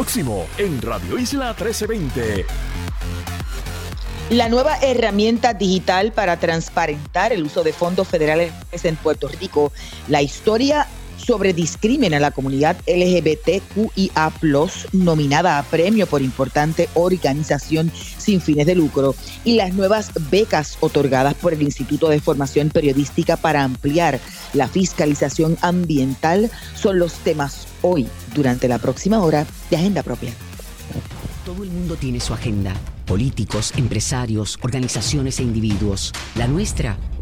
próximo en Radio Isla 1320. La nueva herramienta digital para transparentar el uso de fondos federales en Puerto Rico, la historia sobre discrimen a la comunidad LGBTQIA, nominada a premio por importante organización sin fines de lucro, y las nuevas becas otorgadas por el Instituto de Formación Periodística para ampliar la fiscalización ambiental son los temas hoy, durante la próxima hora de Agenda Propia. Todo el mundo tiene su agenda. Políticos, empresarios, organizaciones e individuos. La nuestra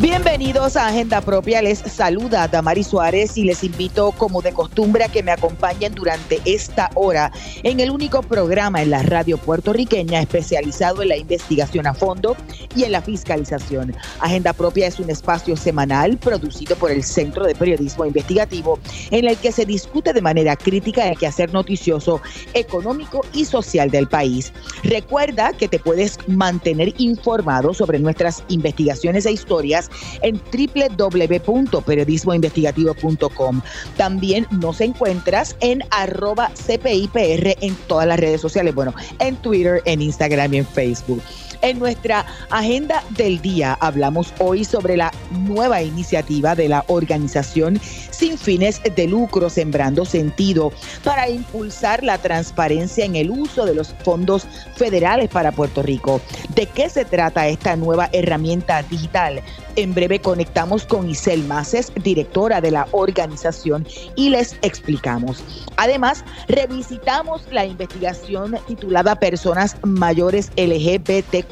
Bienvenidos a Agenda Propia. Les saluda Damari Suárez y les invito, como de costumbre, a que me acompañen durante esta hora en el único programa en la radio puertorriqueña especializado en la investigación a fondo y en la fiscalización. Agenda Propia es un espacio semanal producido por el Centro de Periodismo Investigativo en el que se discute de manera crítica el quehacer noticioso, económico y social del país. Recuerda que te puedes mantener informado sobre nuestras investigaciones e historias en www.periodismoinvestigativo.com. También nos encuentras en arroba CPIPR en todas las redes sociales, bueno, en Twitter, en Instagram y en Facebook. En nuestra agenda del día hablamos hoy sobre la nueva iniciativa de la organización sin fines de lucro Sembrando Sentido para impulsar la transparencia en el uso de los fondos federales para Puerto Rico. ¿De qué se trata esta nueva herramienta digital? En breve conectamos con Isel Maces, directora de la organización, y les explicamos. Además, revisitamos la investigación titulada Personas mayores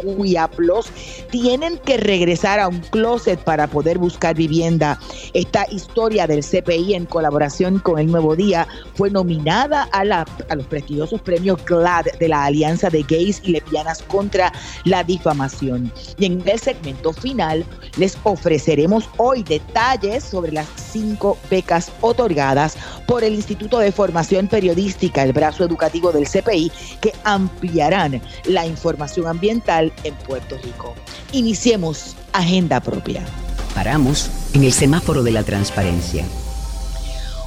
LGBTQIA tienen que regresar a un closet para poder buscar vivienda. Esta historia del CPI en colaboración con El Nuevo Día fue nominada a, la, a los prestigiosos premios GLAD de la Alianza de Gays y Lesbianas contra la Difamación. Y en el segmento final les ofreceremos hoy detalles sobre las cinco becas otorgadas por el Instituto de Formación Periodística, el brazo educativo del CPI, que ampliarán la información ambiental en Puerto Rico. Iniciemos Agenda Propia. Paramos en el semáforo de la transparencia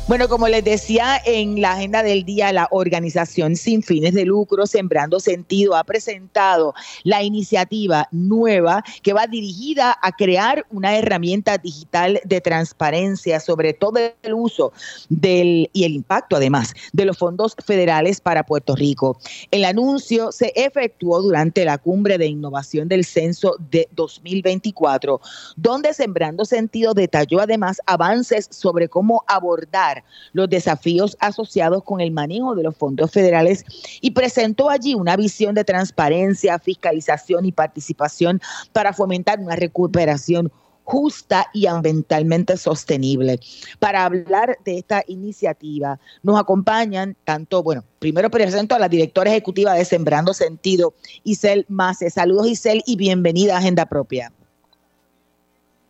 bueno, como les decía en la agenda del día, la organización sin fines de lucro Sembrando Sentido ha presentado la iniciativa nueva que va dirigida a crear una herramienta digital de transparencia sobre todo el uso del y el impacto además de los fondos federales para Puerto Rico. El anuncio se efectuó durante la cumbre de innovación del censo de 2024, donde Sembrando Sentido detalló además avances sobre cómo abordar los desafíos asociados con el manejo de los fondos federales y presentó allí una visión de transparencia, fiscalización y participación para fomentar una recuperación justa y ambientalmente sostenible. Para hablar de esta iniciativa nos acompañan tanto, bueno, primero presento a la directora ejecutiva de Sembrando Sentido, Isel Mase. Saludos Isel y bienvenida a Agenda Propia.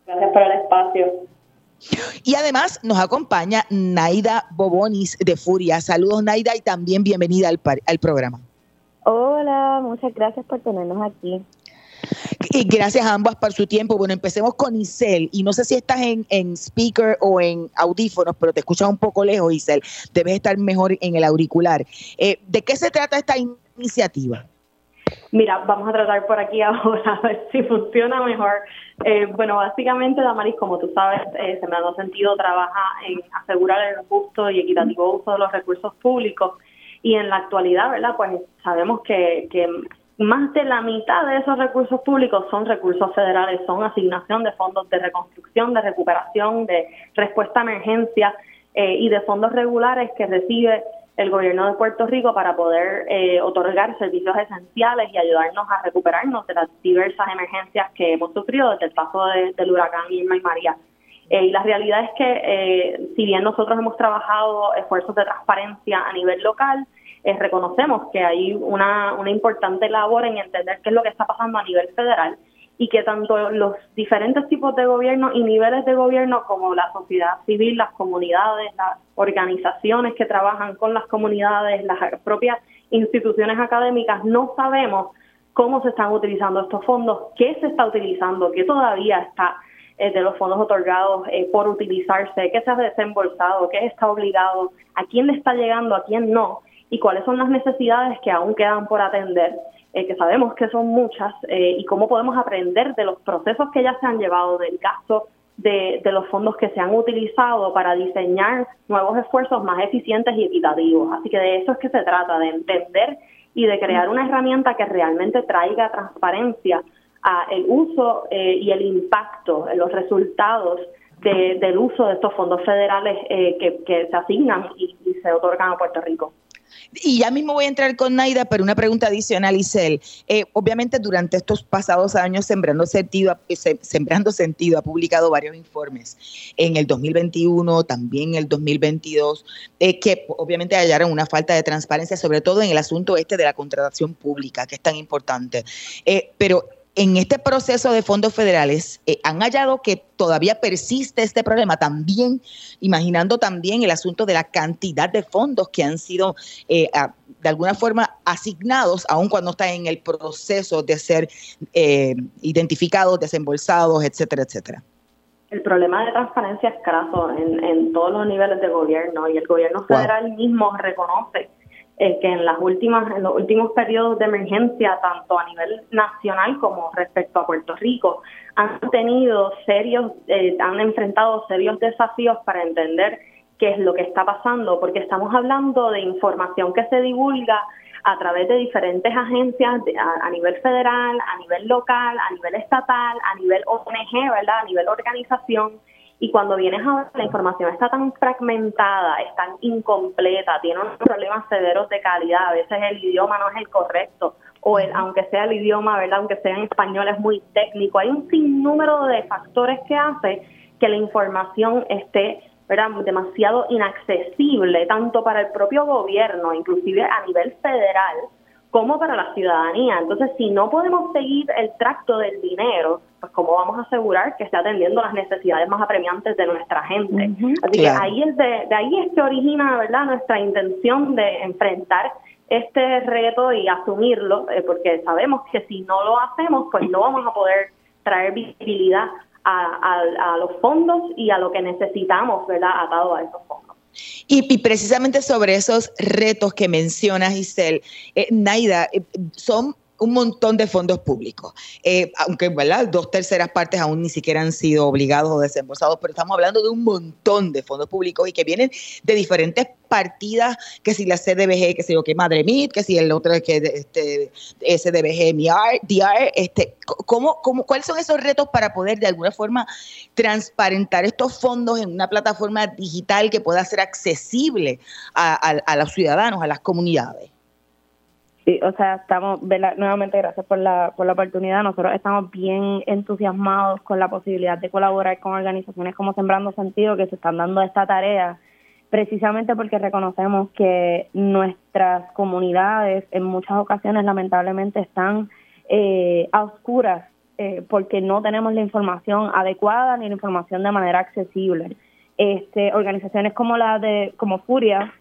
Gracias por el espacio. Y además nos acompaña Naida Bobonis de Furia. Saludos Naida y también bienvenida al, al programa. Hola, muchas gracias por tenernos aquí. Y gracias a ambas por su tiempo. Bueno, empecemos con Isel. Y no sé si estás en, en speaker o en audífonos, pero te escuchas un poco lejos, Isel. Debes estar mejor en el auricular. Eh, ¿De qué se trata esta iniciativa? Mira, vamos a tratar por aquí ahora a ver si funciona mejor. Eh, bueno, básicamente, Damaris, como tú sabes, eh, Sembrando Sentido trabaja en asegurar el justo y equitativo uso de los recursos públicos y en la actualidad, ¿verdad? Pues sabemos que, que más de la mitad de esos recursos públicos son recursos federales, son asignación de fondos de reconstrucción, de recuperación, de respuesta a emergencia eh, y de fondos regulares que recibe el gobierno de Puerto Rico para poder eh, otorgar servicios esenciales y ayudarnos a recuperarnos de las diversas emergencias que hemos sufrido desde el paso del huracán Irma y María. Eh, y la realidad es que eh, si bien nosotros hemos trabajado esfuerzos de transparencia a nivel local, reconocemos que hay una, una importante labor en entender qué es lo que está pasando a nivel federal y que tanto los diferentes tipos de gobierno y niveles de gobierno como la sociedad civil, las comunidades, las organizaciones que trabajan con las comunidades, las propias instituciones académicas, no sabemos cómo se están utilizando estos fondos, qué se está utilizando, qué todavía está eh, de los fondos otorgados eh, por utilizarse, qué se ha desembolsado, qué está obligado, a quién le está llegando, a quién no, y cuáles son las necesidades que aún quedan por atender, eh, que sabemos que son muchas, y cómo podemos aprender de los procesos que ya se han llevado, del gasto de, de, los fondos que se han utilizado para diseñar nuevos esfuerzos más eficientes y equitativos. Así que de eso es que se trata, de entender y de crear una herramienta que realmente traiga transparencia a el uso eh, y el impacto, los resultados del uso de estos fondos federales eh, que, se asignan y, se otorgan a Puerto Rico. Y ya mismo voy a entrar con Naida, pero una pregunta adicional, Isel. Eh, obviamente, durante estos pasados años, Sembrando Sentido, Sembrando Sentido ha publicado varios informes en el 2021, también en el 2022, que obviamente hallaron una falta de transparencia, sobre todo en el asunto este de la contratación pública, que es tan importante. pero en este proceso de fondos federales eh, han hallado que todavía persiste este problema, también imaginando también el asunto de la cantidad de fondos que han sido eh, de alguna forma asignados, aun cuando están en el proceso de ser eh, identificados, desembolsados, etcétera, etcétera. El problema de transparencia es craso en, en todos los niveles de gobierno y el gobierno federal mismo reconoce que en las últimas en los últimos periodos de emergencia tanto a nivel nacional como respecto a Puerto Rico han tenido serios eh, han enfrentado serios desafíos para entender qué es lo que está pasando porque estamos hablando de información que se divulga a través de diferentes agencias a, a, nivel federal, a nivel local, a nivel estatal, a nivel ONG, ¿verdad? A nivel organización y cuando vienes a ver, la información está tan fragmentada, es tan incompleta, tiene unos problemas severos de calidad, a veces el idioma no es el correcto, o el, aunque sea el idioma, ¿verdad? aunque sea en español, es muy técnico. Hay un sinnúmero de factores que hace que la información esté ¿verdad? demasiado inaccesible, tanto para el propio gobierno, inclusive a nivel federal, como para la ciudadanía. Entonces, si no podemos seguir el tracto del dinero, pues cómo vamos a asegurar que esté atendiendo las necesidades más apremiantes de nuestra gente. Así que ahí es de, ahí es que origina, ¿verdad?, nuestra intención de enfrentar este reto y asumirlo, eh, porque sabemos que si no lo hacemos, pues no vamos a poder traer visibilidad a, a los fondos y a lo que necesitamos, ¿verdad?, atado a esos fondos. Y, precisamente sobre esos retos que menciona Giselle, eh, Naida, eh, son un montón de fondos públicos, eh, aunque ¿verdad? dos terceras partes aún ni siquiera han sido obligados o desembolsados, pero estamos hablando de un montón de fondos públicos y que vienen de diferentes partidas, que si la CDBG, que sé yo, que Madre Mid, que si el otro que este, SDBG, DR, este, ¿cómo, cómo, ¿cuáles son esos retos para poder de alguna forma transparentar estos fondos en una plataforma digital que pueda ser accesible a los ciudadanos, a las comunidades? Sí, o sea, estamos, nuevamente gracias por la, por la oportunidad. Nosotros estamos bien entusiasmados con la posibilidad de colaborar con organizaciones como Sembrando Sentido que se están dando esta tarea, precisamente porque reconocemos que nuestras comunidades en muchas ocasiones lamentablemente están eh, a oscuras eh, porque no tenemos la información adecuada ni la información de manera accesible. Este, organizaciones como la de como Furia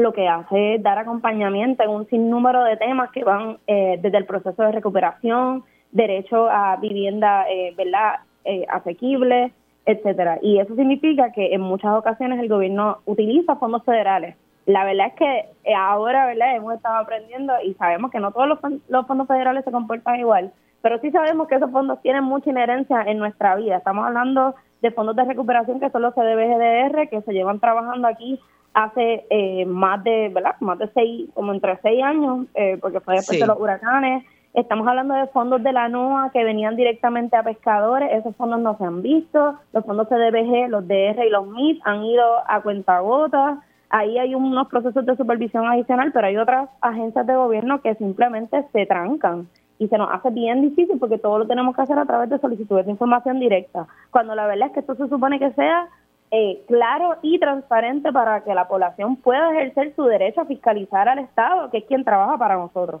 lo que hace es dar acompañamiento en un sinnúmero de temas que van eh, desde el proceso de recuperación, derecho a vivienda, eh, ¿verdad?, eh, asequible, etcétera. Y eso significa que en muchas ocasiones el gobierno utiliza fondos federales. La verdad es que eh, ahora, ¿verdad?, hemos estado aprendiendo y sabemos que no todos los, fondos federales se comportan igual, pero sí sabemos que esos fondos tienen mucha inherencia en nuestra vida. Estamos hablando de fondos de recuperación que son los CDBGDR, que se llevan trabajando aquí hace eh, más de, ¿verdad? Más de seis, como entre seis años, eh, porque fue después de los huracanes. Estamos hablando de fondos de la NOAA que venían directamente a pescadores, esos fondos no se han visto, los fondos CDBG, los DR y los MIT han ido a cuentagotas, ahí hay unos procesos de supervisión adicional, pero hay otras agencias de gobierno que simplemente se trancan y se nos hace bien difícil porque todo lo tenemos que hacer a través de solicitudes de información directa, cuando la verdad es que esto se supone que sea eh, claro y transparente para que la población pueda ejercer su derecho a fiscalizar al Estado, que es quien trabaja para nosotros.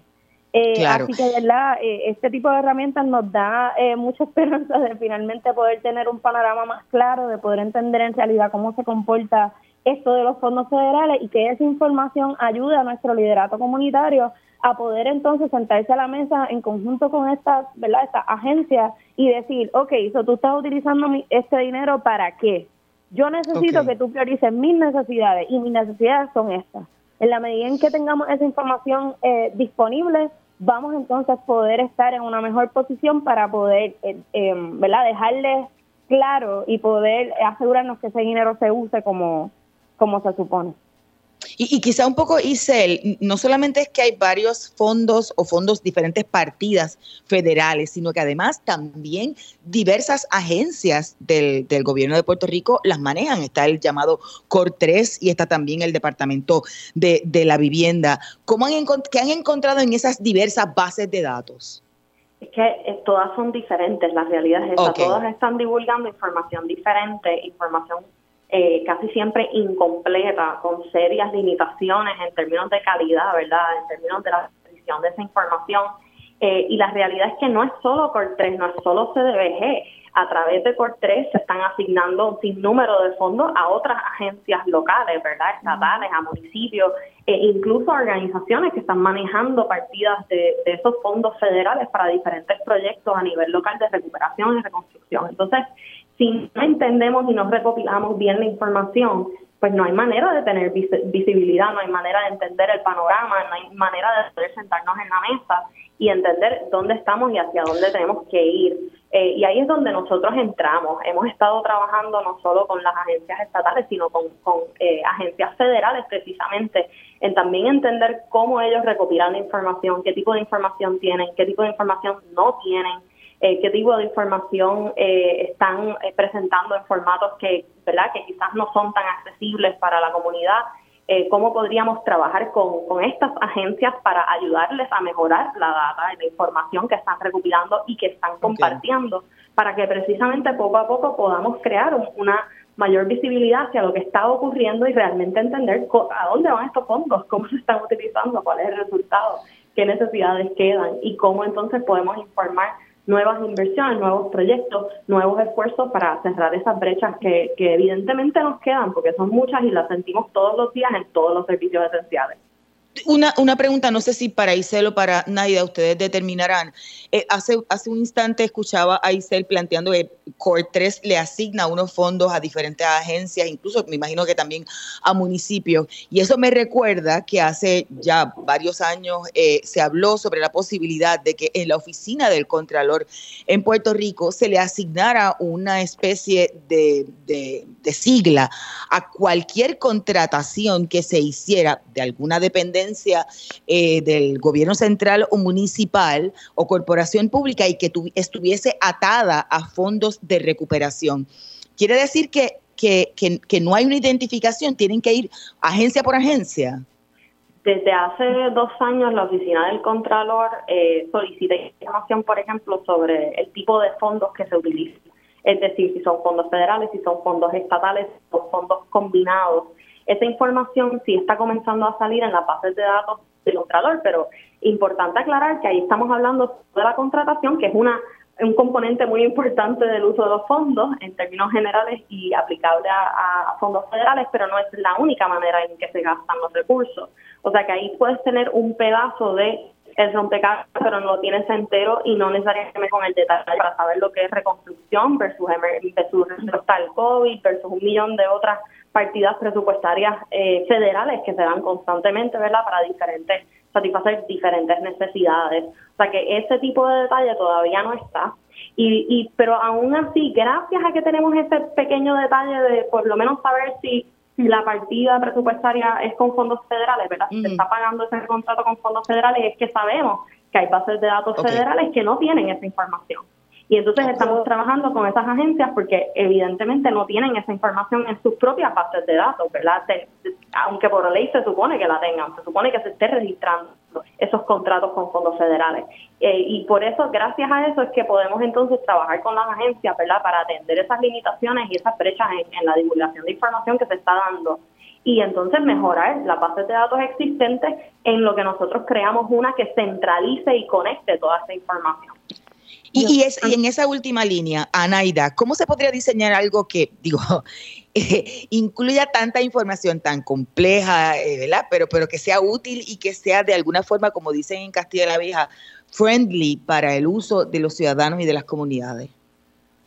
Eh, Así que, ¿verdad? Eh, este tipo de herramientas nos da eh, mucha esperanza de finalmente poder tener un panorama más claro, de poder entender en realidad cómo se comporta esto de los fondos federales y que esa información ayude a nuestro liderato comunitario a poder entonces sentarse a la mesa en conjunto con estas, ¿verdad? Estas agencias y decir, ok, so tú estás utilizando este dinero para qué? Yo necesito que tú priorices mis necesidades y mis necesidades son estas. En la medida en que tengamos esa información eh, disponible, vamos entonces a poder estar en una mejor posición para poder, eh, eh, ¿verdad? Dejarles claro y poder asegurarnos que ese dinero se use como, como se supone. Y, quizá un poco, Isel, no solamente es que hay varios fondos o fondos diferentes partidas federales, sino que además también diversas agencias del, gobierno de Puerto Rico las manejan. Está el llamado COR3 y está también el Departamento de, la Vivienda. ¿Cómo han, ¿Qué han encontrado en esas diversas bases de datos? Es que eh, todas son diferentes, la realidad es esa. Todas están divulgando información diferente, información eh, casi siempre incompleta, con serias limitaciones en términos de calidad, ¿verdad? En términos de la precisión de esa información. Eh, y la realidad es que no es solo COR3, no es solo CDBG. A través de COR3 se están asignando un sinnúmero de fondos a otras agencias locales, ¿verdad? Estatales, a municipios, e incluso a organizaciones que están manejando partidas de, de esos fondos federales para diferentes proyectos a nivel local de recuperación y reconstrucción. Entonces, si no entendemos y no recopilamos bien la información, pues no hay manera de tener visibilidad, no hay manera de entender el panorama, no hay manera de poder sentarnos en la mesa y entender dónde estamos y hacia dónde tenemos que ir. Eh, y ahí es donde nosotros entramos. Hemos estado trabajando no solo con las agencias estatales, sino con, eh, agencias federales precisamente, en también entender cómo ellos recopilan la información, qué tipo de información tienen, qué tipo de información no tienen eh, qué tipo de información eh, están eh, presentando en formatos que, ¿verdad? que quizás no son tan accesibles para la comunidad, cómo podríamos trabajar con, estas agencias para ayudarles a mejorar la data y la información que están recopilando y que están compartiendo, para que precisamente poco a poco podamos crear una mayor visibilidad hacia lo que está ocurriendo y realmente entender a dónde van estos fondos, cómo se están utilizando, cuál es el resultado, qué necesidades quedan y cómo entonces podemos informar nuevas inversiones, nuevos proyectos, nuevos esfuerzos para cerrar esas brechas que, que evidentemente nos quedan, porque son muchas y las sentimos todos los días en todos los servicios esenciales. Una, una pregunta, no sé si para Isel o para Naida ustedes determinarán. Eh, hace, hace un instante escuchaba a Isel planteando que Core 3 le asigna unos fondos a diferentes agencias, incluso me imagino que también a municipios. Y eso me recuerda que hace ya varios años eh, se habló sobre la posibilidad de que en la oficina del Contralor en Puerto Rico se le asignara una especie de, de, de sigla a cualquier contratación que se hiciera de alguna dependencia eh, del gobierno central o municipal o corporación pública y que estuviese atada a fondos de recuperación. Quiere decir que, que, no hay una identificación, tienen que ir agencia por agencia. Desde hace dos años la oficina del Contralor eh, solicita información, por ejemplo, sobre el tipo de fondos que se utilizan. Es decir, si son fondos federales, si son fondos estatales, si son fondos combinados. Esa información sí está comenzando a salir en las bases de datos del Contralor, pero importante aclarar que ahí estamos hablando de la contratación, que es una un componente muy importante del uso de los fondos en términos generales y aplicable a, fondos federales, pero no es la única manera en que se gastan los recursos. O sea que ahí puedes tener un pedazo de el rompecabezas, pero no lo tienes entero y no necesariamente con el detalle para saber lo que es reconstrucción versus, versus el COVID versus un millón de otras partidas presupuestarias eh, federales que se dan constantemente, ¿verdad? Para diferentes, satisfacer diferentes necesidades. O sea que ese tipo de detalle todavía no está. Y, y pero aún así, gracias a que tenemos ese pequeño detalle de por lo menos saber si la partida presupuestaria es con fondos federales, ¿verdad? Se está pagando ese contrato con fondos federales, es que sabemos que hay bases de datos federales que no tienen esa información. Y entonces estamos trabajando con esas agencias porque evidentemente no tienen esa información en sus propias bases de datos, ¿verdad? aunque por ley se supone que la tengan, se supone que se esté registrando esos contratos con fondos federales. Eh, y por eso, gracias a eso, es que podemos entonces trabajar con las agencias, ¿verdad? Para atender esas limitaciones y esas brechas en, en la divulgación de información que se está dando y entonces mejorar las bases de datos existentes en lo que nosotros creamos una que centralice y conecte toda esa información. Y, es, y en esa última línea, Anaida, ¿cómo se podría diseñar algo que, digo, incluya tanta información tan compleja, eh, ¿verdad? Pero, pero que sea útil y que sea de alguna forma, como dicen en Castilla la Vieja, friendly para el uso de los ciudadanos y de las comunidades.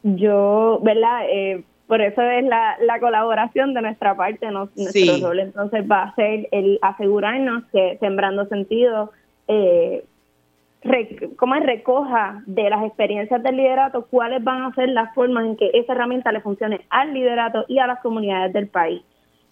Yo, ¿verdad? Eh, por eso es la, la colaboración de nuestra parte, nuestro rol entonces va a ser el asegurarnos que Sembrando Sentido eh, cómo recoja de las experiencias del liderato cuáles van a ser las formas en que esa herramienta le funcione al liderato y a las comunidades del país.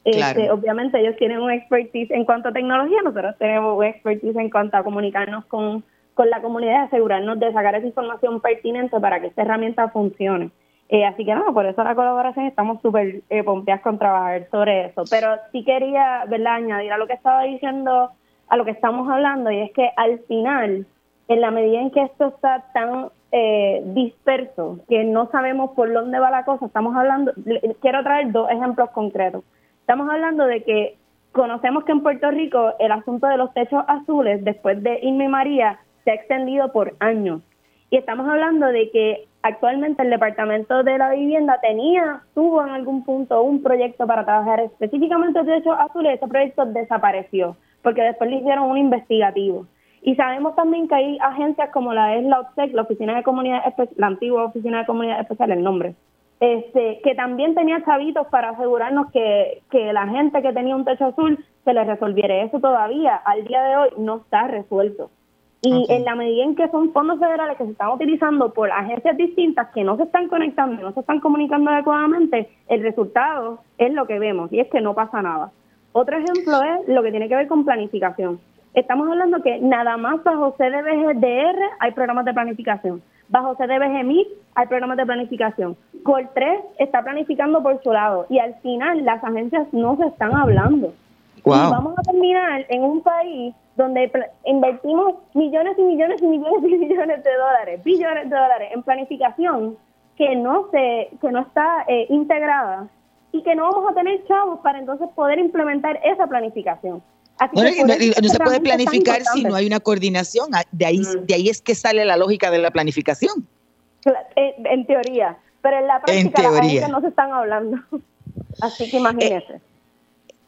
Este, obviamente ellos tienen un expertise en cuanto a tecnología, nosotros tenemos un expertise en cuanto a comunicarnos con, con la comunidad y asegurarnos de sacar esa información pertinente para que esta herramienta funcione. Eh, así que no, por eso la colaboración estamos súper eh, pompeadas con trabajar sobre eso. Pero sí quería, ¿verdad?, añadir a lo que estaba diciendo, a lo que estamos hablando, y es que al final en la medida en que esto está tan eh, disperso que no sabemos por dónde va la cosa, estamos hablando, quiero traer dos ejemplos concretos. Estamos hablando de que conocemos que en Puerto Rico el asunto de los techos azules después de Irma María se ha extendido por años. Y estamos hablando de que actualmente el Departamento de la Vivienda tenía, tuvo en algún punto un proyecto para trabajar específicamente techos azules y ese proyecto desapareció porque después le hicieron un investigativo. Y sabemos también que hay agencias como la es la OPSEC, la Oficina de Comunidad la antigua Oficina de Comunidad Especial, el nombre, este, que también tenía chavitos para asegurarnos que, que la gente que tenía un techo azul se les resolviera. Eso todavía, al día de hoy, no está resuelto. Y en la medida en que son fondos federales que se están utilizando por agencias distintas que no se están conectando, no se están comunicando adecuadamente, el resultado es lo que vemos y es que no pasa nada. Otro ejemplo es lo que tiene que ver con planificación. Estamos hablando que nada más bajo CDBGDR hay programas de planificación. Bajo CDBG hay programas de planificación. Col 3 está planificando por su lado y al final las agencias no se están hablando. Y vamos a terminar en un país donde invertimos millones y millones y millones y millones de dólares, billones de dólares en planificación que no se que no está eh, integrada y que no vamos a tener chavos para entonces poder implementar esa planificación no, se puede planificar si no hay una coordinación. Ah, de ahí, mm. de ahí es que sale la lógica de la planificación. En, teoría, pero en la práctica las no se están hablando. Así que imagínese. Eh,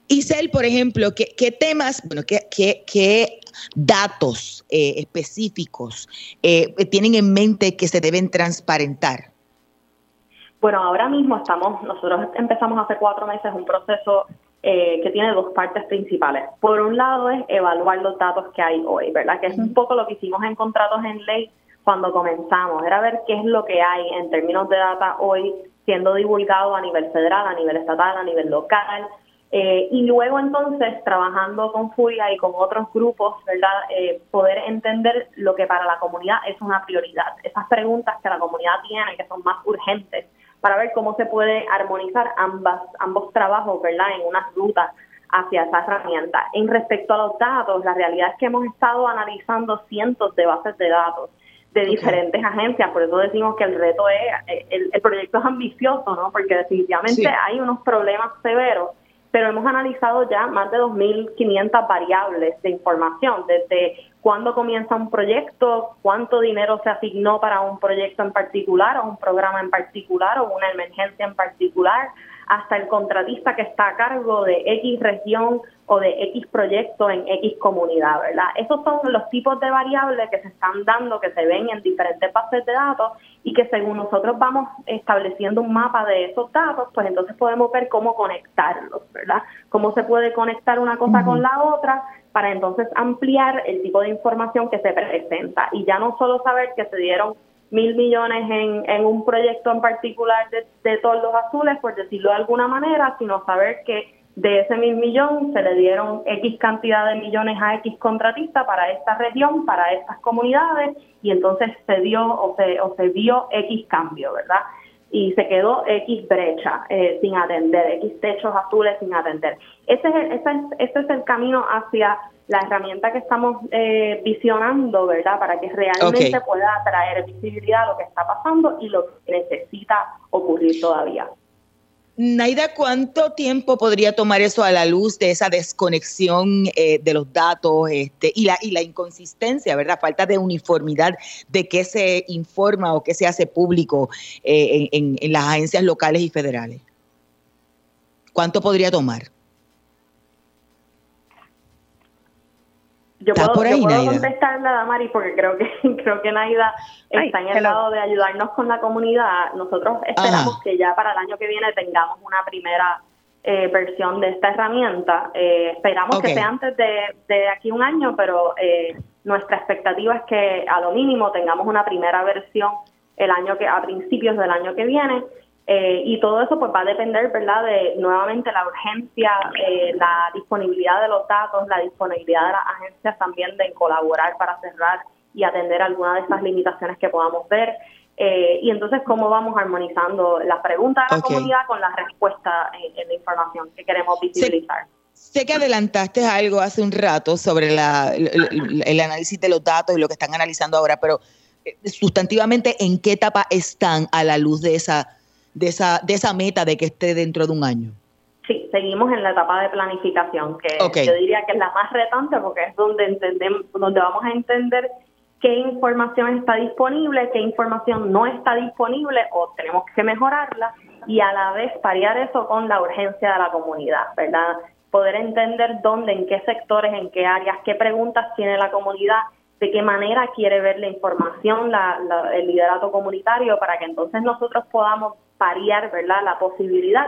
Isel, por ejemplo, ¿qué, qué temas, bueno, qué, qué, qué datos eh, específicos eh, tienen en mente que se deben transparentar? Bueno, ahora mismo estamos, nosotros empezamos hace cuatro meses un proceso eh, que tiene dos partes principales. Por un lado es evaluar los datos que hay hoy, ¿verdad? Que es un poco lo que hicimos en contratos en ley cuando comenzamos, era ver qué es lo que hay en términos de data hoy siendo divulgado a nivel federal, a nivel estatal, a nivel local, eh, y luego entonces trabajando con FUIA y con otros grupos, ¿verdad? Eh, poder entender lo que para la comunidad es una prioridad, esas preguntas que la comunidad tiene que son más urgentes para ver cómo se puede armonizar ambas, ambos trabajos, ¿verdad?, en unas rutas hacia esa herramienta. En respecto a los datos, la realidad es que hemos estado analizando cientos de bases de datos de diferentes agencias, por eso decimos que el reto es, el, proyecto es ambicioso, ¿no? Porque definitivamente hay unos problemas severos pero hemos analizado ya más de 2.500 variables de información, desde cuándo comienza un proyecto, cuánto dinero se asignó para un proyecto en particular o un programa en particular o una emergencia en particular, hasta el contratista que está a cargo de X región o de X proyecto en X comunidad, ¿verdad? Esos son los tipos de variables que se están dando, que se ven en diferentes bases de datos y que según nosotros vamos estableciendo un mapa de esos datos, pues entonces podemos ver cómo conectarlos, ¿verdad? Cómo se puede conectar una cosa con la otra para entonces ampliar el tipo de información que se presenta y ya no solo saber que se dieron mil millones en, en un proyecto en particular de, de todos los azules, por decirlo de alguna manera, sino saber que de ese mil millón se le dieron X cantidad de millones a X contratista para esta región, para estas comunidades, y entonces se dio o se, o se vio X cambio, ¿verdad? Y se quedó X brecha eh, sin atender, X techos azules sin atender. Ese es, el, ese, es, ese es el camino hacia la herramienta que estamos eh, visionando, ¿verdad? Para que realmente pueda traer visibilidad a lo que está pasando y lo que necesita ocurrir todavía. Naida, ¿cuánto tiempo podría tomar eso a la luz de esa desconexión eh, de los datos este, y, la, inconsistencia, ¿verdad? Falta de uniformidad de qué se informa o qué se hace público eh, en las agencias locales y federales. ¿Cuánto podría tomar? Yo puedo, contestarle a Damari porque creo que creo que Naida está en el lado de ayudarnos con la comunidad. Nosotros esperamos que ya para el año que viene tengamos una primera eh, versión de esta herramienta. Eh, esperamos que sea antes de, de, aquí un año, pero eh, nuestra expectativa es que a lo mínimo tengamos una primera versión el año que a principios del año que viene eh, y todo eso pues va a depender, ¿verdad?, de nuevamente la urgencia, eh, la disponibilidad de los datos, la disponibilidad de las agencias también de colaborar para cerrar y atender algunas de esas limitaciones que podamos ver. Eh, y entonces, ¿cómo vamos armonizando las preguntas de la comunidad con las respuestas en, la información que queremos visibilizar? Sé, que adelantaste algo hace un rato sobre la, el análisis de los datos y lo que están analizando ahora, pero sustantivamente, ¿en qué etapa están a la luz de esa de esa, de esa meta de que esté dentro de un año? Sí, seguimos en la etapa de planificación, que yo diría que es la más retante porque es donde entendemos, donde vamos a entender qué información está disponible, qué información no está disponible o tenemos que mejorarla y a la vez parear eso con la urgencia de la comunidad, ¿verdad? Poder entender dónde, en qué sectores, en qué áreas, qué preguntas tiene la comunidad, de qué manera quiere ver la información, la, el liderato comunitario, para que entonces nosotros podamos parear ¿verdad? la posibilidad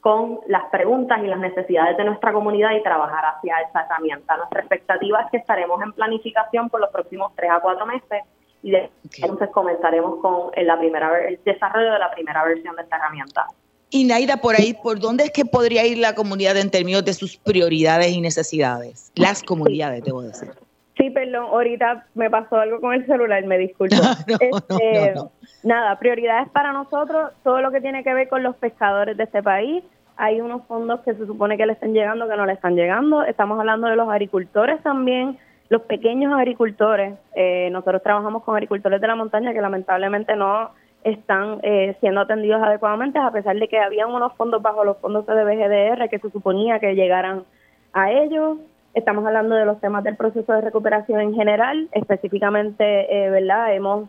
con las preguntas y las necesidades de nuestra comunidad y trabajar hacia esa herramienta. Nuestra expectativa es que estaremos en planificación por los próximos tres a cuatro meses y entonces comenzaremos con la primera, el desarrollo de la primera versión de esta herramienta. Y Naida, por ahí, ¿por dónde es que podría ir la comunidad en términos de sus prioridades y necesidades? Las comunidades, debo decir. Sí, perdón, ahorita me pasó algo con el celular, me disculpo. Este, nada, prioridades para nosotros, todo lo que tiene que ver con los pescadores de este país. Hay unos fondos que se supone que le están llegando, que no le están llegando. Estamos hablando de los agricultores también, los pequeños agricultores. Eh, nosotros trabajamos con agricultores de la montaña que lamentablemente no están eh, siendo atendidos adecuadamente, a pesar de que habían unos fondos bajo los fondos de BGDR que se suponía que llegaran a ellos. Estamos hablando de los temas del proceso de recuperación en general, específicamente, eh, ¿verdad? Hemos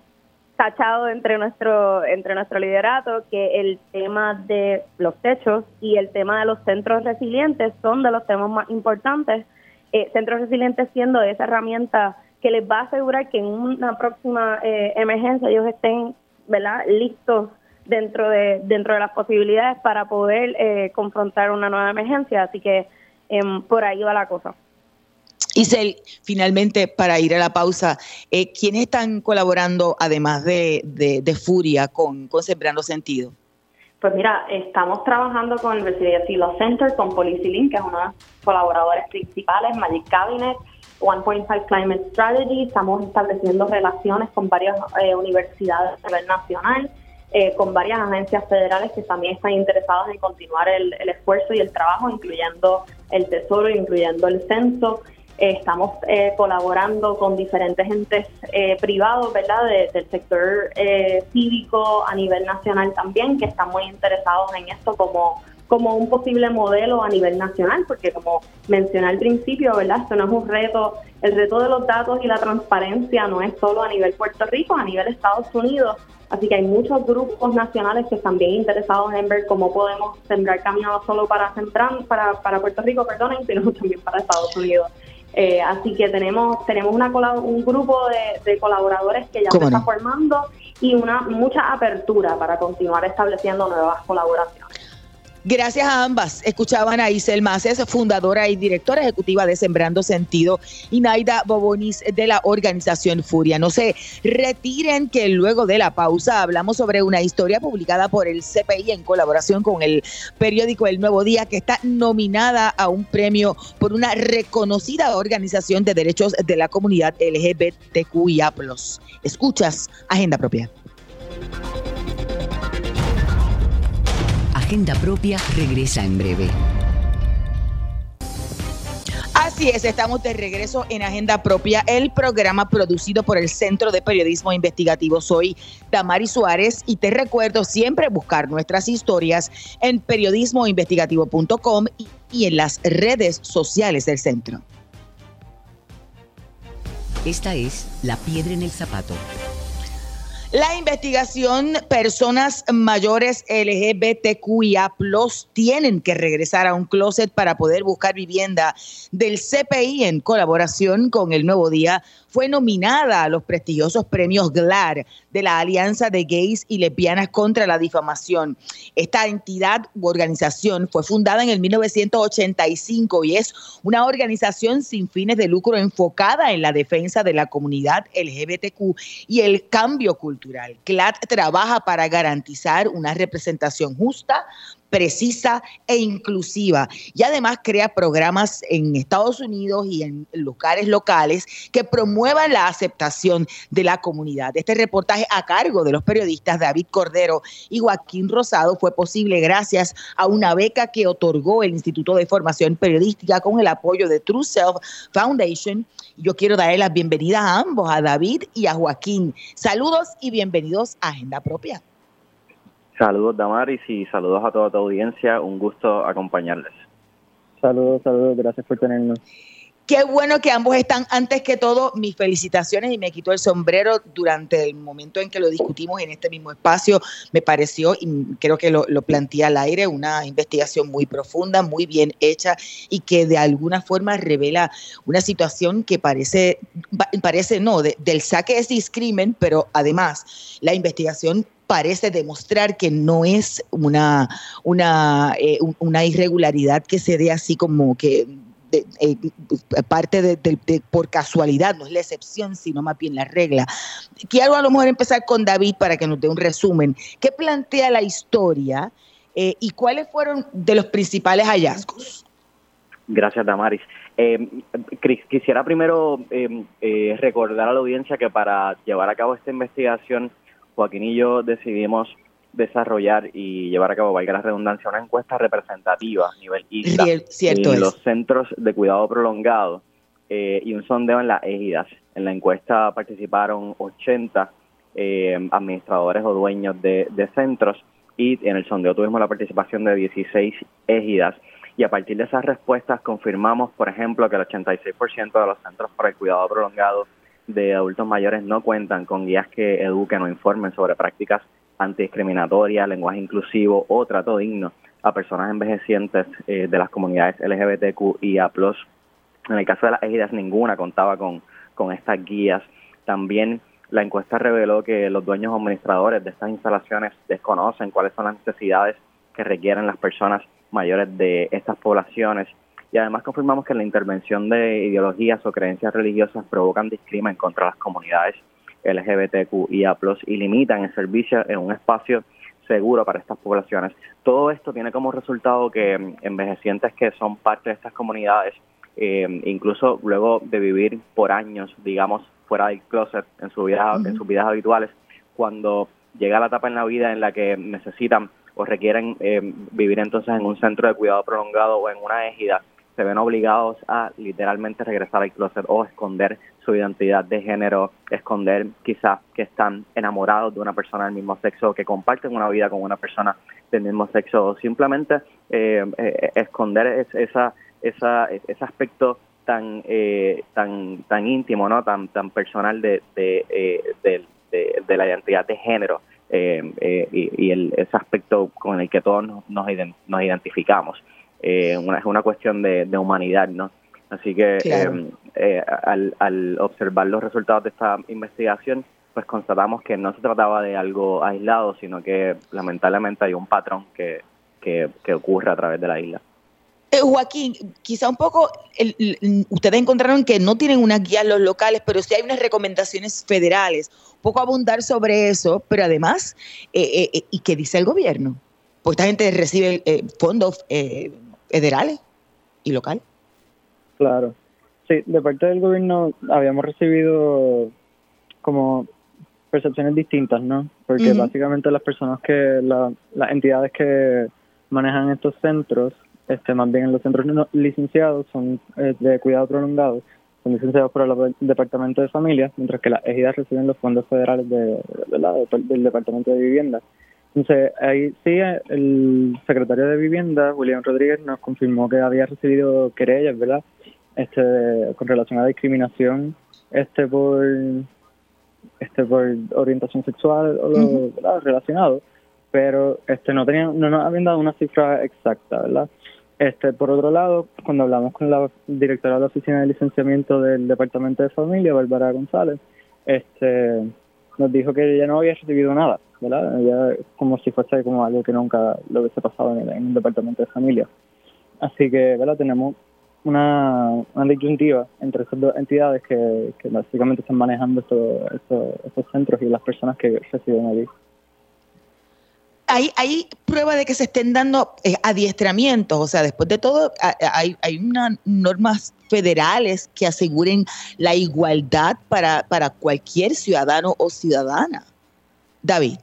tachado entre nuestro entre nuestro liderato que el tema de los techos y el tema de los centros resilientes son de los temas más importantes. Eh, centros resilientes siendo esa herramienta que les va a asegurar que en una próxima eh, emergencia ellos estén, ¿verdad? Listos dentro de dentro de las posibilidades para poder eh, confrontar una nueva emergencia. Así que em, por ahí va la cosa. Isel, finalmente, para ir a la pausa, eh, ¿quiénes están colaborando, además de, de, Furia, con, con, Sembrando Sentido? Pues mira, estamos trabajando con el Resiliency Law Center, con Policylink, que es uno de los colaboradores principales, Magic Cabinet, 1.5 Climate Strategy, estamos estableciendo relaciones con varias eh, universidades a nivel nacional, eh, con varias agencias federales que también están interesadas en continuar el esfuerzo y el trabajo, incluyendo el Tesoro, incluyendo el Censo estamos eh, colaborando con diferentes entes eh, privados, ¿verdad?, del sector eh, cívico a nivel nacional también, que están muy interesados en esto como, como un posible modelo a nivel nacional, porque como mencioné al principio, ¿verdad?, esto no es un reto, el reto de los datos y la transparencia no es solo a nivel Puerto Rico, a nivel Estados Unidos, Así que hay muchos grupos nacionales que están bien interesados en ver cómo podemos sembrar camino no solo para, para, para Puerto Rico, perdonen, sino también para Estados Unidos. Eh, así que tenemos tenemos una un grupo de, colaboradores que ya se está formando y una mucha apertura para continuar estableciendo nuevas colaboraciones. Gracias a ambas. Escuchaban a Isel Maces, fundadora y directora ejecutiva de Sembrando Sentido, y Naida Bobonis de la organización Furia. No se retiren que luego de la pausa hablamos sobre una historia publicada por el CPI en colaboración con el periódico El Nuevo Día que está nominada a un premio por una reconocida organización de derechos de la comunidad LGBTQIA. Escuchas Agenda Propia. Agenda Propia regresa en breve. Así es, estamos de regreso en Agenda Propia, el programa producido por el Centro de Periodismo Investigativo. Soy Damari Suárez y te recuerdo siempre buscar nuestras historias en periodismoinvestigativo.com y en las redes sociales del centro. Esta es La Piedra en el Zapato la investigación, personas mayores LGBTQIA tienen que regresar a un closet para poder buscar vivienda del CPI en colaboración con el Nuevo Día fue nominada a los prestigiosos premios GLAR de la Alianza de Gays y Lesbianas contra la Difamación. Esta entidad u organización fue fundada en el 1985 y es una organización sin fines de lucro enfocada en la defensa de la comunidad LGBTQ y el cambio cultural. GLAD trabaja para garantizar una representación justa, precisa e inclusiva. Y además crea programas en Estados Unidos y en lugares locales que promuevan la aceptación de la comunidad. Este reportaje a cargo de los periodistas David Cordero y Joaquín Rosado fue posible gracias a una beca que otorgó el Instituto de Formación Periodística con el apoyo de True Self Foundation. Yo quiero darle las bienvenidas a ambos, a David y a Joaquín. Saludos y bienvenidos a Agenda Propia. Saludos Damaris y saludos a toda tu audiencia, un gusto acompañarles. Saludos, saludos, gracias por tenernos. Qué bueno que ambos están. Antes que todo, mis felicitaciones y me quito el sombrero durante el momento en que lo discutimos en este mismo espacio. Me pareció, y creo que lo, lo planteé al aire, una investigación muy profunda, muy bien hecha y que de alguna forma revela una situación que parece, parece no, del saque es discrimen, pero además la investigación parece demostrar que no es una, una, eh, una irregularidad que se dé así como que eh, parte de, por casualidad, no es la excepción, sino más bien la regla. Quiero a lo mejor empezar con David para que nos dé un resumen. ¿Qué plantea la historia eh, y cuáles fueron de los principales hallazgos? Gracias, Damaris. quisiera primero recordar a la audiencia que para llevar a cabo esta investigación Joaquín y yo decidimos desarrollar y llevar a cabo, valga la redundancia, una encuesta representativa a nivel isla en los centros de cuidado prolongado eh, y un sondeo en las égidas. En la encuesta participaron 80 eh, administradores o dueños de, centros y en el sondeo tuvimos la participación de 16 égidas y a partir de esas respuestas confirmamos, por ejemplo, que el 86% de los centros para el cuidado prolongado de adultos mayores no cuentan con guías que eduquen o informen sobre prácticas antidiscriminatorias, lenguaje inclusivo o trato digno a personas envejecientes eh, de las comunidades LGBTQ y A+. En el caso de las ejidas, ninguna contaba con, con estas guías. También la encuesta reveló que los dueños administradores de estas instalaciones desconocen cuáles son las necesidades que requieren las personas mayores de estas poblaciones y además confirmamos que la intervención de ideologías o creencias religiosas provocan discrimen contra las comunidades LGBTQIA+, y limitan el servicio en un espacio seguro para estas poblaciones. Todo esto tiene como resultado que envejecientes que son parte de estas comunidades, eh, incluso luego de vivir por años, digamos, fuera del closet en, su vida, en sus vidas habituales, cuando llega la etapa en la vida en la que necesitan o requieren eh, vivir entonces en un centro de cuidado prolongado o en una égida, se ven obligados a literalmente regresar al closet o esconder su identidad de género, esconder quizás que están enamorados de una persona del mismo sexo, que comparten una vida con una persona del mismo sexo, o simplemente eh, eh, esconder esa, esa, ese aspecto tan eh, tan tan íntimo, no, tan tan personal de de, la identidad de género y, el, ese aspecto con el que todos nos, nos identificamos eh, una, es una cuestión de, humanidad, ¿no? Así que em, eh, al, al observar los resultados de esta investigación, pues constatamos que no se trataba de algo aislado, sino que lamentablemente hay un patrón que, que, ocurre a través de la isla. Eh, Joaquín, quizá un poco, ustedes encontraron que no tienen unas guías los locales, pero sí hay unas recomendaciones federales. Un poco abundar sobre eso, pero además, eh, eh, ¿y qué dice el gobierno? Pues esta gente recibe fondos federales y locales. Claro. Sí, de parte del gobierno habíamos recibido como percepciones distintas, ¿no? Porque básicamente las personas que, las entidades que manejan estos centros este, más bien en los centros no licenciados son eh, de cuidado prolongado, son licenciados por el Departamento de Familia, mientras que las ejidas reciben los fondos federales de, del Departamento de Vivienda. Entonces, ahí sí, el secretario de Vivienda, William Rodríguez, nos confirmó que había recibido querellas, ¿verdad? Este, con relación a discriminación este por este por orientación sexual o lo relacionado. Pero este no tenían no nos habían dado una cifra exacta verdad este por otro lado cuando hablamos con la directora de la oficina de licenciamiento del departamento de familia Bárbara González este nos dijo que ella no había recibido nada verdad ella como si fuese como algo que nunca lo hubiese pasado en el, departamento de familia así que verdad tenemos una, una disyuntiva entre esas dos entidades que, que básicamente están manejando estos, estos, centros y las personas que residen allí. Hay, hay prueba de que se estén dando eh, adiestramientos, o sea, después de todo, hay, hay unas normas federales que aseguren la igualdad para, para cualquier ciudadano o ciudadana. David.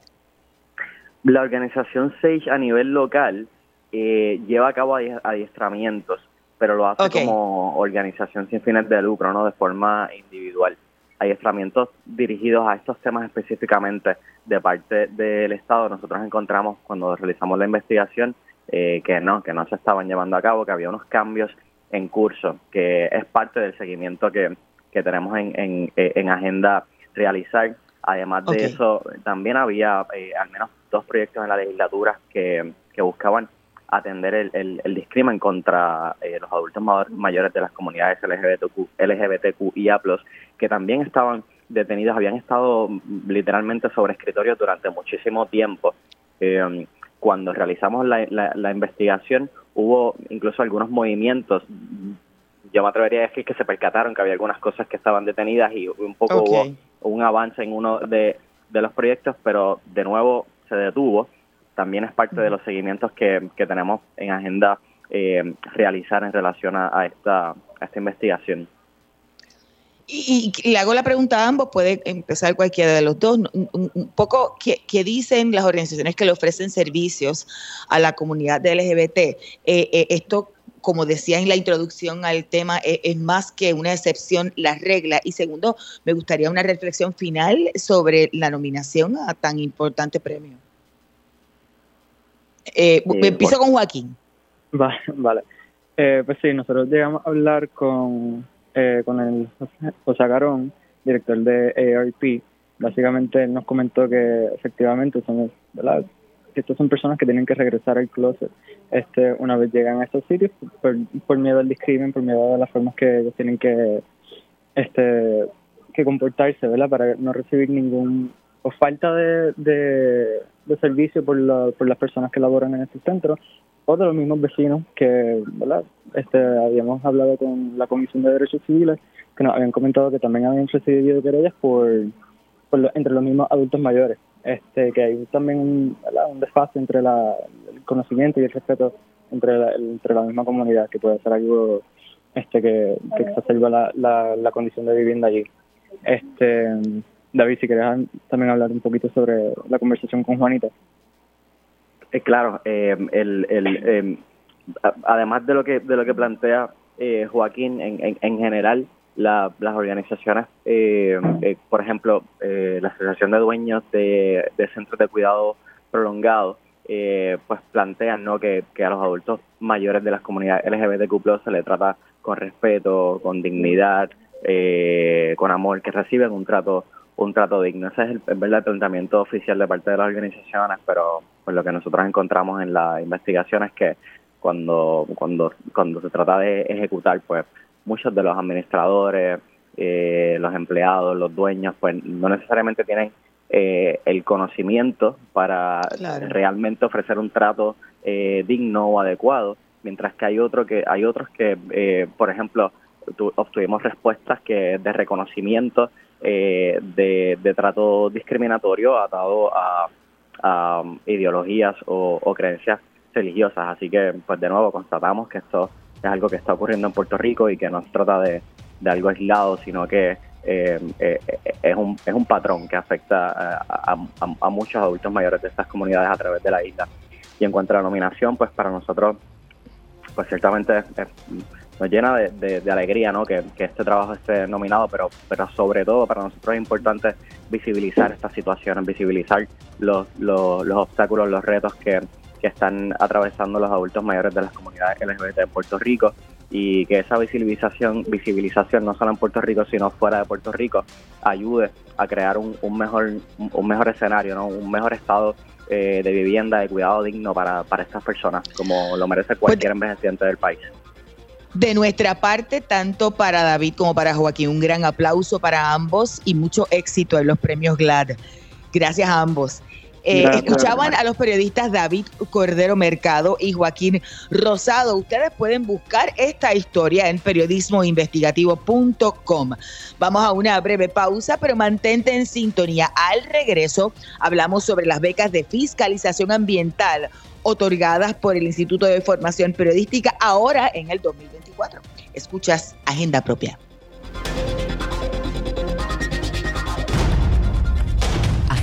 La organización SAGE a nivel local eh, lleva a cabo adiestramientos pero lo hace como organización sin fines de lucro, no de forma individual. Hay estramientos dirigidos a estos temas específicamente de parte del Estado. Nosotros encontramos cuando realizamos la investigación eh, que no, que no se estaban llevando a cabo, que había unos cambios en curso, que es parte del seguimiento que, que tenemos en, en, en agenda realizar. Además de eso, también había eh, al menos dos proyectos en la legislatura que, que buscaban atender el, el, discrimen contra eh, los adultos mayores de las comunidades LGBTQ, LGBTQIA+, que también estaban detenidos, habían estado literalmente sobre escritorio durante muchísimo tiempo. Eh, cuando realizamos la, la, investigación hubo incluso algunos movimientos, yo me atrevería a decir que se percataron que había algunas cosas que estaban detenidas y un poco hubo un avance en uno de, de los proyectos, pero de nuevo se detuvo también es parte de los seguimientos que, tenemos en agenda eh, realizar en relación a, esta, esta investigación. Y, le hago la pregunta a ambos, puede empezar cualquiera de los dos, un, poco qué, dicen las organizaciones que le ofrecen servicios a la comunidad de LGBT. Eh, eh, esto, como decía en la introducción al tema, es más que una excepción, la regla. Y segundo, me gustaría una reflexión final sobre la nominación a tan importante premio. Eh, eh empiezo con Joaquín. Vale, vale. Eh, pues sí, nosotros llegamos a hablar con, eh, con el José Garón, director de ARP. Básicamente él nos comentó que efectivamente son, ¿verdad? Estas son personas que tienen que regresar al closet este una vez llegan a estos sitios por, miedo al discrimen, por miedo a las formas que ellos tienen que este que comportarse, ¿verdad? Para no recibir ningún o falta de, de servicio por, por las personas que laboran en este centro o de los mismos vecinos que ¿verdad? Este, habíamos hablado con la Comisión de Derechos Civiles que nos habían comentado que también habían recibido querellas por, por entre los mismos adultos mayores este que hay también un, desfase entre la, el conocimiento y el respeto entre la, entre la misma comunidad que puede ser algo este que, que exacerba la, la, condición de vivienda allí este David, si querés también hablar un poquito sobre la conversación con Juanita. Eh, claro, eh, el, el, eh, además de lo que de lo que plantea eh, Joaquín, en, en, general, las organizaciones, por ejemplo, la Asociación de Dueños de, Centros de Cuidado Prolongado, pues plantean ¿no? que, a los adultos mayores de las comunidades LGBTQ se les trata con respeto, con dignidad, con amor, que reciben un trato un trato digno. Ese es el, verdad, planteamiento oficial de parte de las organizaciones, pero pues lo que nosotros encontramos en la investigación es que cuando, cuando, cuando se trata de ejecutar, pues muchos de los administradores, eh, los empleados, los dueños, pues no necesariamente tienen eh, el conocimiento para realmente ofrecer un trato eh, digno o adecuado, mientras que hay otro que hay otros que, por ejemplo, obtuvimos respuestas que de reconocimiento eh, de, trato discriminatorio atado a, ideologías o, creencias religiosas. Así que, pues de nuevo, constatamos que esto es algo que está ocurriendo en Puerto Rico y que no se trata de, algo aislado, sino que eh, eh, es, un, es un patrón que afecta a, muchos adultos mayores de estas comunidades a través de la isla. Y en cuanto a la nominación, pues para nosotros pues ciertamente nos llena de, alegría ¿no? que, este trabajo esté nominado, pero, pero sobre todo para nosotros es importante visibilizar estas situaciones, visibilizar los, los, los obstáculos, los retos que, que están atravesando los adultos mayores de las comunidades LGBT de Puerto Rico y que esa visibilización, visibilización no solo en Puerto Rico, sino fuera de Puerto Rico, ayude a crear un, un mejor, un mejor escenario, ¿no? un mejor estado eh, de vivienda, de cuidado digno para, para estas personas, como lo merece cualquier pues, envejeciente del país. De nuestra parte, tanto para David como para Joaquín, un gran aplauso para ambos y mucho éxito en los premios GLAD. Gracias a ambos. Eh, escuchaban a los periodistas David Cordero Mercado y Joaquín Rosado. Ustedes pueden buscar esta historia en periodismoinvestigativo.com. Vamos a una breve pausa, pero mantente en sintonía. Al regreso hablamos sobre las becas de fiscalización ambiental otorgadas por el Instituto de Formación Periodística ahora en el 2024. Escuchas Agenda Propia.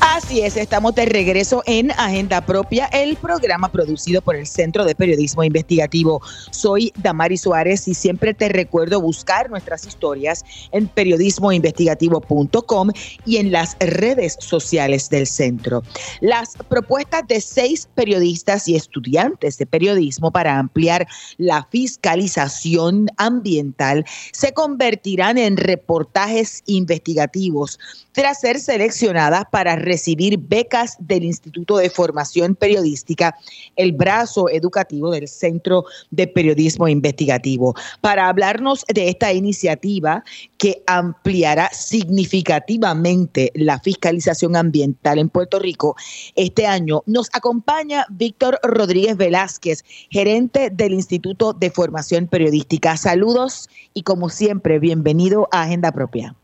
Así es, estamos de regreso en Agenda Propia, el programa producido por el Centro de Periodismo Investigativo. Soy Damari Suárez y siempre te recuerdo buscar nuestras historias en periodismoinvestigativo.com y en las redes sociales del centro. Las propuestas de seis periodistas y estudiantes de periodismo para ampliar la fiscalización ambiental se convertirán en reportajes investigativos tras ser seleccionadas para recibir becas del Instituto de Formación Periodística, el brazo educativo del Centro de Periodismo Investigativo. Para hablarnos de esta iniciativa que ampliará significativamente la fiscalización ambiental en Puerto Rico, este año nos acompaña Víctor Rodríguez Velázquez, gerente del Instituto de Formación Periodística. Saludos y como siempre, bienvenido a Agenda Propia.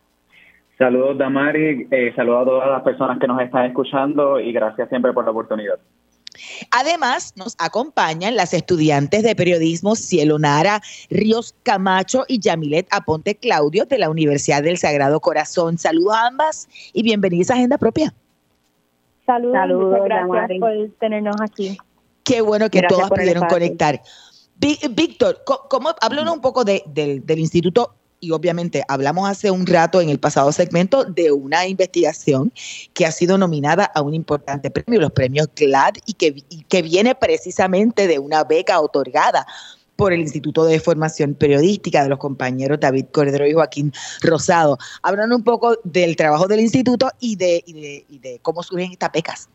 Saludos, Damari. Eh, saludos a todas las personas que nos están escuchando y gracias siempre por la oportunidad. Además, nos acompañan las estudiantes de periodismo Cielo Nara Ríos Camacho y Yamilet Aponte Claudio de la Universidad del Sagrado Corazón. Saludos a ambas y bienvenidas a Agenda Propia. Saludos, gracias por tenernos aquí. Qué bueno que todas pudieron conectar. Víctor, ¿cómo, háblanos un poco del, del Instituto y obviamente hablamos hace un rato en el pasado segmento de una investigación que ha sido nominada a un importante premio, los premios GLAD, y que, que viene precisamente de una beca otorgada por el Instituto de Formación Periodística de los compañeros David Cordero y Joaquín Rosado. Hablan un poco del trabajo del instituto y de, y de, cómo surgen estas becas.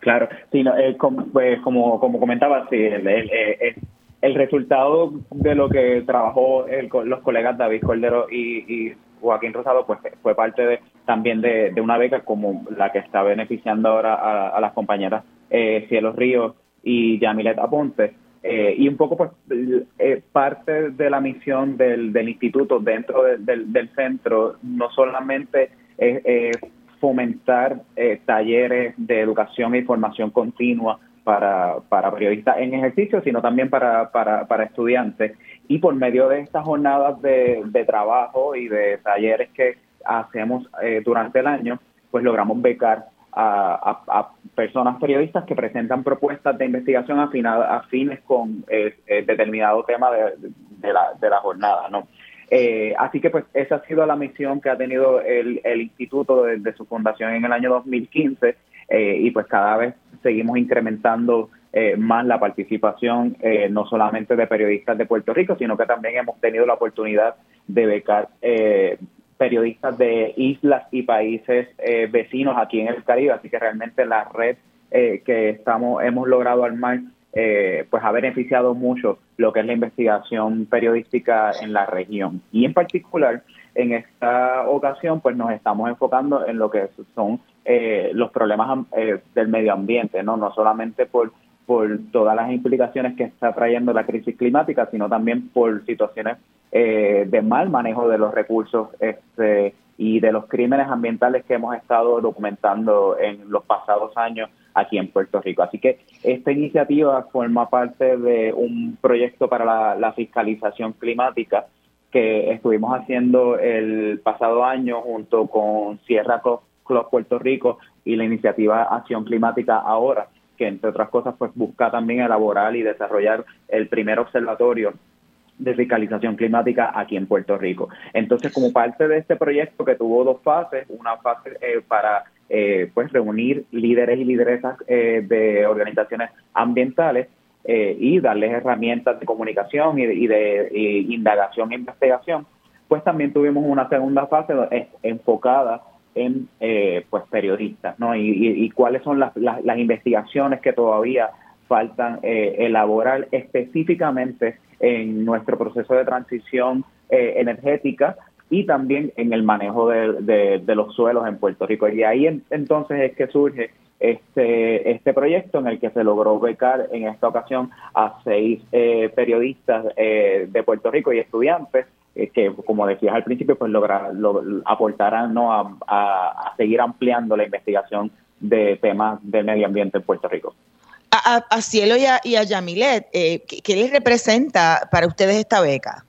Claro, sí, eh, pues, como, como, comentaba, sí, el, el resultado de lo que trabajó los colegas David Cordero y, Joaquín Rosado pues fue parte de también de, una beca como la que está beneficiando ahora a, las compañeras eh, Cielo Ríos y Yamilet Aponte. Eh, y un poco pues eh, parte de la misión del, instituto dentro del, centro no solamente es fomentar talleres de educación y formación continua para, para periodistas en ejercicio, sino también para, para, para estudiantes. Y por medio de estas jornadas de, trabajo y de talleres que hacemos eh, durante el año, pues logramos becar a, a, personas periodistas que presentan propuestas de investigación afines con eh, eh, determinado tema de, de, la, de la jornada, ¿no? así que pues esa ha sido la misión que ha tenido el, el instituto desde su fundación en el año 2015 y pues cada vez seguimos incrementando eh, más la participación eh, no solamente de periodistas de Puerto Rico, sino que también hemos tenido la oportunidad de becar eh, periodistas de islas y países vecinos aquí en el Caribe, así que realmente la red que estamos hemos logrado armar pues ha beneficiado mucho lo que es la investigación periodística en la región. Y en particular en esta ocasión pues nos estamos enfocando en lo que son eh, los problemas eh, del medio ambiente, ¿no? No solamente por, por todas las implicaciones que está trayendo la crisis climática, sino también por situaciones eh, de mal manejo de los recursos este, y de los crímenes ambientales que hemos estado documentando en los pasados años aquí en Puerto Rico. Así que esta iniciativa forma parte de un proyecto para la, la fiscalización climática que estuvimos haciendo el pasado año junto con Sierra Club Club Puerto Rico y la iniciativa Acción Climática ahora, que entre otras cosas pues busca también elaborar y desarrollar el primer observatorio de fiscalización climática aquí en Puerto Rico. Entonces, como parte de este proyecto que tuvo dos fases, una fase eh, para eh, pues reunir líderes y lideresas eh, de organizaciones ambientales y darles herramientas de comunicación y de, indagación e investigación, pues también tuvimos una segunda fase enfocada en pues periodistas, ¿no? Y, cuáles son las, las, investigaciones que todavía faltan elaborar específicamente en nuestro proceso de transición eh, energética y también en el manejo de, los suelos en Puerto Rico. Y ahí entonces es que surge este, este proyecto en el que se logró becar en esta ocasión a seis eh, periodistas eh, de Puerto Rico y estudiantes que, como decías al principio, pues lograr, aportarán ¿no? a, a seguir ampliando la investigación de temas del medio ambiente en Puerto Rico a, Cielo y a, Yamilet, eh, ¿qué, les representa para ustedes esta beca?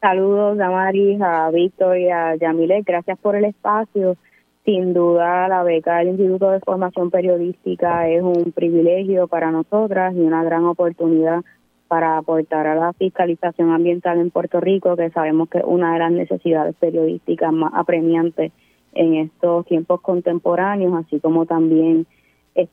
Saludos, Damaris, a Víctor y a Yamilet. Gracias por el espacio. Sin duda, la beca del Instituto de Formación Periodística es un privilegio para nosotras y una gran oportunidad para aportar a la fiscalización ambiental en Puerto Rico, que sabemos que es una de las necesidades periodísticas más apremiantes en estos tiempos contemporáneos, así como también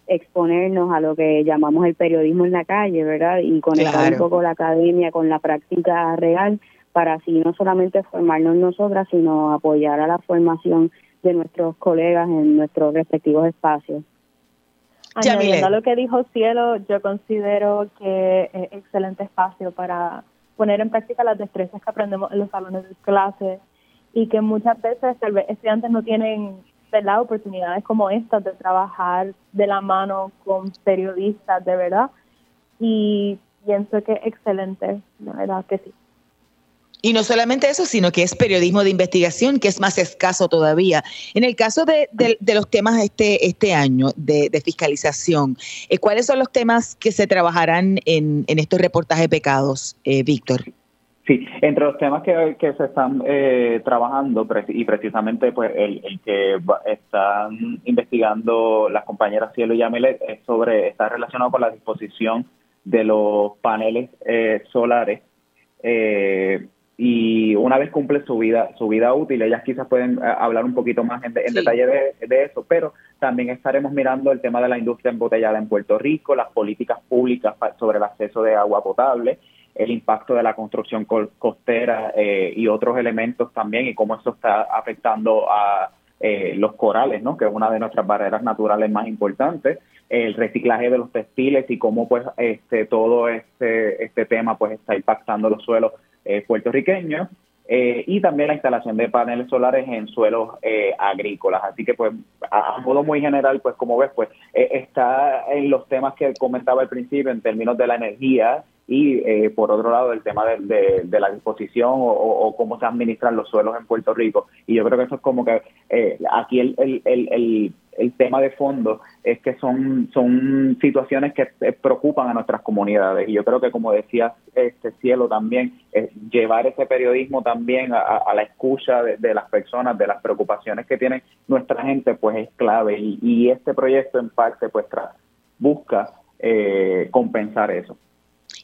exponernos a lo que llamamos el periodismo en la calle, ¿verdad? Y conectar un poco la academia con la práctica real para así no solamente formarnos nosotras, sino apoyar a la formación de nuestros colegas en nuestros respectivos espacios. Añadiendo lo que dijo Cielo, yo considero que es excelente espacio para poner en práctica las destrezas que aprendemos en los salones de clase y que muchas veces tal estudiantes no tienen ¿verdad? oportunidades como estas de trabajar de la mano con periodistas, de verdad. Y pienso que es excelente, la verdad que sí. Y no solamente eso, sino que es periodismo de investigación, que es más escaso todavía. En el caso de, los temas este, este año de, fiscalización, eh, ¿cuáles son los temas que se trabajarán en, estos reportajes de pecados, eh, Víctor? Sí, entre los temas que, se están eh, trabajando y precisamente pues el, que están investigando las compañeras Cielo y Yamilet es sobre, está relacionado con la disposición de los paneles eh, solares eh, y una vez cumple su vida su vida útil, ellas quizás pueden hablar un poquito más en, detalle de, de, eso, pero también estaremos mirando el tema de la industria embotellada en Puerto Rico, las políticas públicas sobre el acceso de agua potable el impacto de la construcción costera eh, y otros elementos también y cómo eso está afectando a eh, los corales, ¿no? que es una de nuestras barreras naturales más importantes, el reciclaje de los textiles y cómo pues este todo este este tema pues está impactando los suelos eh, puertorriqueños y también la instalación de paneles solares en suelos agrícolas. Así que, pues, a, modo muy general, pues, como ves, pues, está en los temas que comentaba al principio en términos de la energía, y eh, por otro lado el tema de, de, la disposición o, cómo se administran los suelos en Puerto Rico. Y yo creo que eso es como que eh, aquí el, el, el, el, tema de fondo es que son, son situaciones que eh, preocupan a nuestras comunidades. Y yo creo que como decía este cielo también, llevar ese periodismo también a, la escucha de, las personas, de las preocupaciones que tiene nuestra gente, pues es clave. Y, y este proyecto en parte pues busca compensar eso.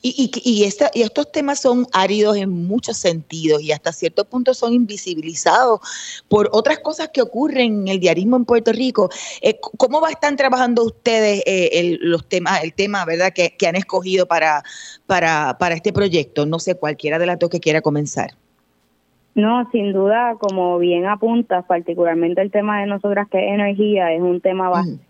Y, y, esta, y estos temas son áridos en muchos sentidos y hasta cierto punto son invisibilizados por otras cosas que ocurren en el diarismo en Puerto Rico. Eh, ¿Cómo están trabajando ustedes eh, el, los temas, el tema verdad que, han escogido para, para, para este proyecto? No sé, cualquiera de las dos que quiera comenzar. No, sin duda, como bien apuntas, particularmente el tema de nosotras que es energía, es un tema bastante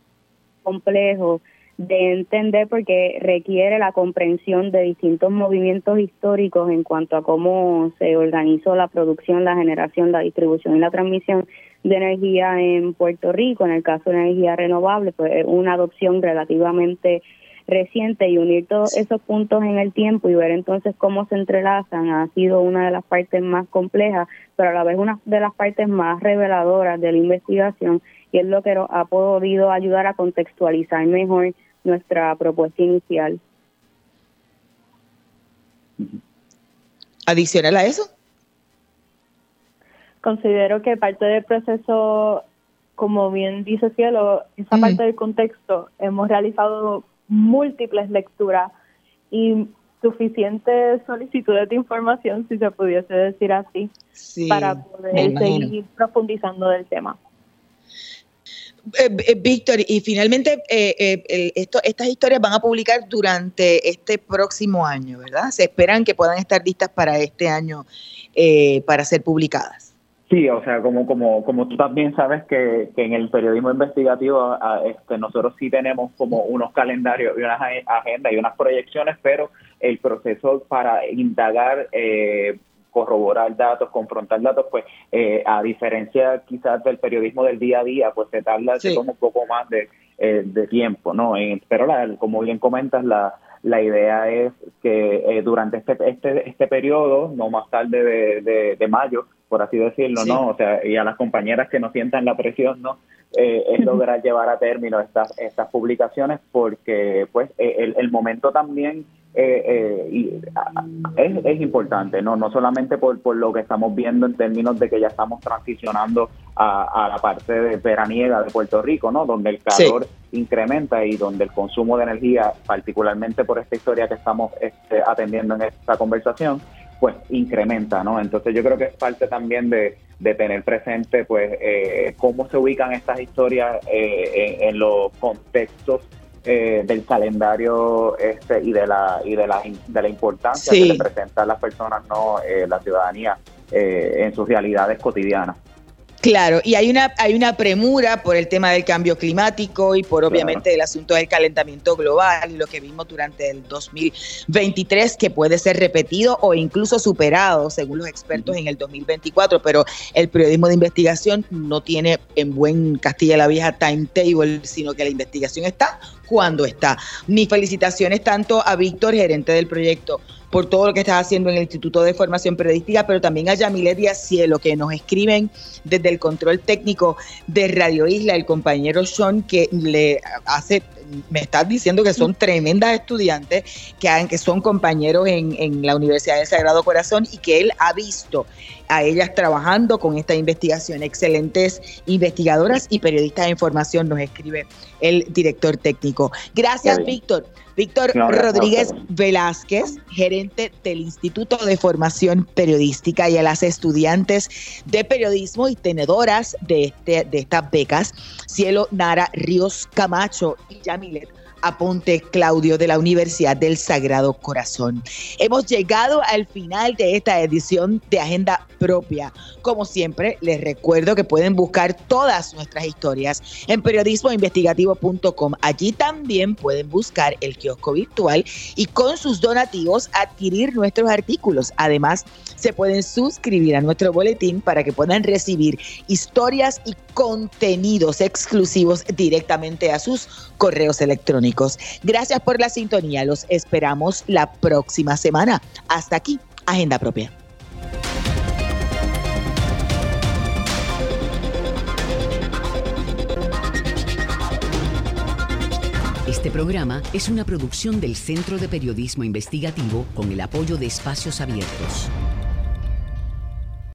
complejo de entender porque requiere la comprensión de distintos movimientos históricos en cuanto a cómo se organizó la producción, la generación, la distribución y la transmisión de energía en Puerto Rico. En el caso de energía renovable, pues una adopción relativamente reciente y unir todos esos puntos en el tiempo y ver entonces cómo se entrelazan ha sido una de las partes más complejas, pero a la vez una de las partes más reveladoras de la investigación y es lo que ha podido ayudar a contextualizar mejor nuestra propuesta inicial. Adicional a eso. Considero que parte del proceso como bien dice Cielo, esa parte del contexto, hemos realizado múltiples lecturas y suficientes solicitudes de información, si se pudiese decir así, para poder seguir profundizando del tema. Eh, eh, Víctor, y finalmente eh, esto, estas historias van a publicar durante este próximo año, ¿verdad? Se esperan que puedan estar listas para este año para ser publicadas. Sí, o sea, como como como tú también sabes que, en el periodismo investigativo este, nosotros sí tenemos como unos calendarios y unas agendas y unas proyecciones, pero el proceso para indagar eh, corroborar datos, confrontar datos, pues eh, a diferencia quizás del periodismo del día a día, pues se tarda se un poco más de, eh, de tiempo, ¿no? pero la, como bien comentas, la, la idea es que eh, durante este, este, este periodo, no más tarde de, de, mayo, por así decirlo, ¿no? O sea, y a las compañeras que no sientan la presión, ¿no? es lograr llevar a término estas, estas publicaciones porque, pues, el, el momento también eh, eh, y, es, es, importante, ¿no? no solamente por, por lo que estamos viendo en términos de que ya estamos transicionando a, la parte de veraniega de Puerto Rico, ¿no? donde el calor incrementa y donde el consumo de energía, particularmente por esta historia que estamos este, atendiendo en esta conversación, pues incrementa, ¿no? Entonces yo creo que es parte también de, de tener presente, pues, eh, cómo se ubican estas historias eh, en, los contextos eh, del calendario este y de la y de la, de la importancia que representan las personas no eh, la ciudadanía eh, en sus realidades cotidianas Claro, y hay una, hay una premura por el tema del cambio climático y por obviamente el asunto del calentamiento global y lo que vimos durante el 2023 que puede ser repetido o incluso superado según los expertos en el 2024, pero el periodismo de investigación no tiene en buen Castilla la Vieja timetable, sino que la investigación está cuando está. Mis felicitaciones tanto a Víctor, gerente del proyecto por todo lo que estás haciendo en el Instituto de Formación Periodística, pero también a Yamilet y a Cielo, que nos escriben desde el control técnico de Radio Isla, el compañero Sean, que le hace me estás diciendo que son tremendas estudiantes, que, que son compañeros en, en, la Universidad del Sagrado Corazón y que él ha visto a ellas trabajando con esta investigación. Excelentes investigadoras y periodistas de información, nos escribe el director técnico. Gracias, Víctor. Víctor Rodríguez Velázquez, gerente del Instituto de Formación Periodística y a las estudiantes de periodismo y tenedoras de, este, de estas becas, Cielo Nara Ríos Camacho y Yamilet Aponte Claudio de la Universidad del Sagrado Corazón. Hemos llegado al final de esta edición de Agenda Propia. Como siempre, les recuerdo que pueden buscar todas nuestras historias en periodismoinvestigativo.com. Allí también pueden buscar el kiosco virtual y con sus donativos adquirir nuestros artículos. Además, se pueden suscribir a nuestro boletín para que puedan recibir historias y contenidos exclusivos directamente a sus correos electrónicos. Gracias por la sintonía. Los esperamos la próxima semana. Hasta aquí, Agenda Propia. Este programa es una producción del Centro de Periodismo Investigativo con el apoyo de Espacios Abiertos.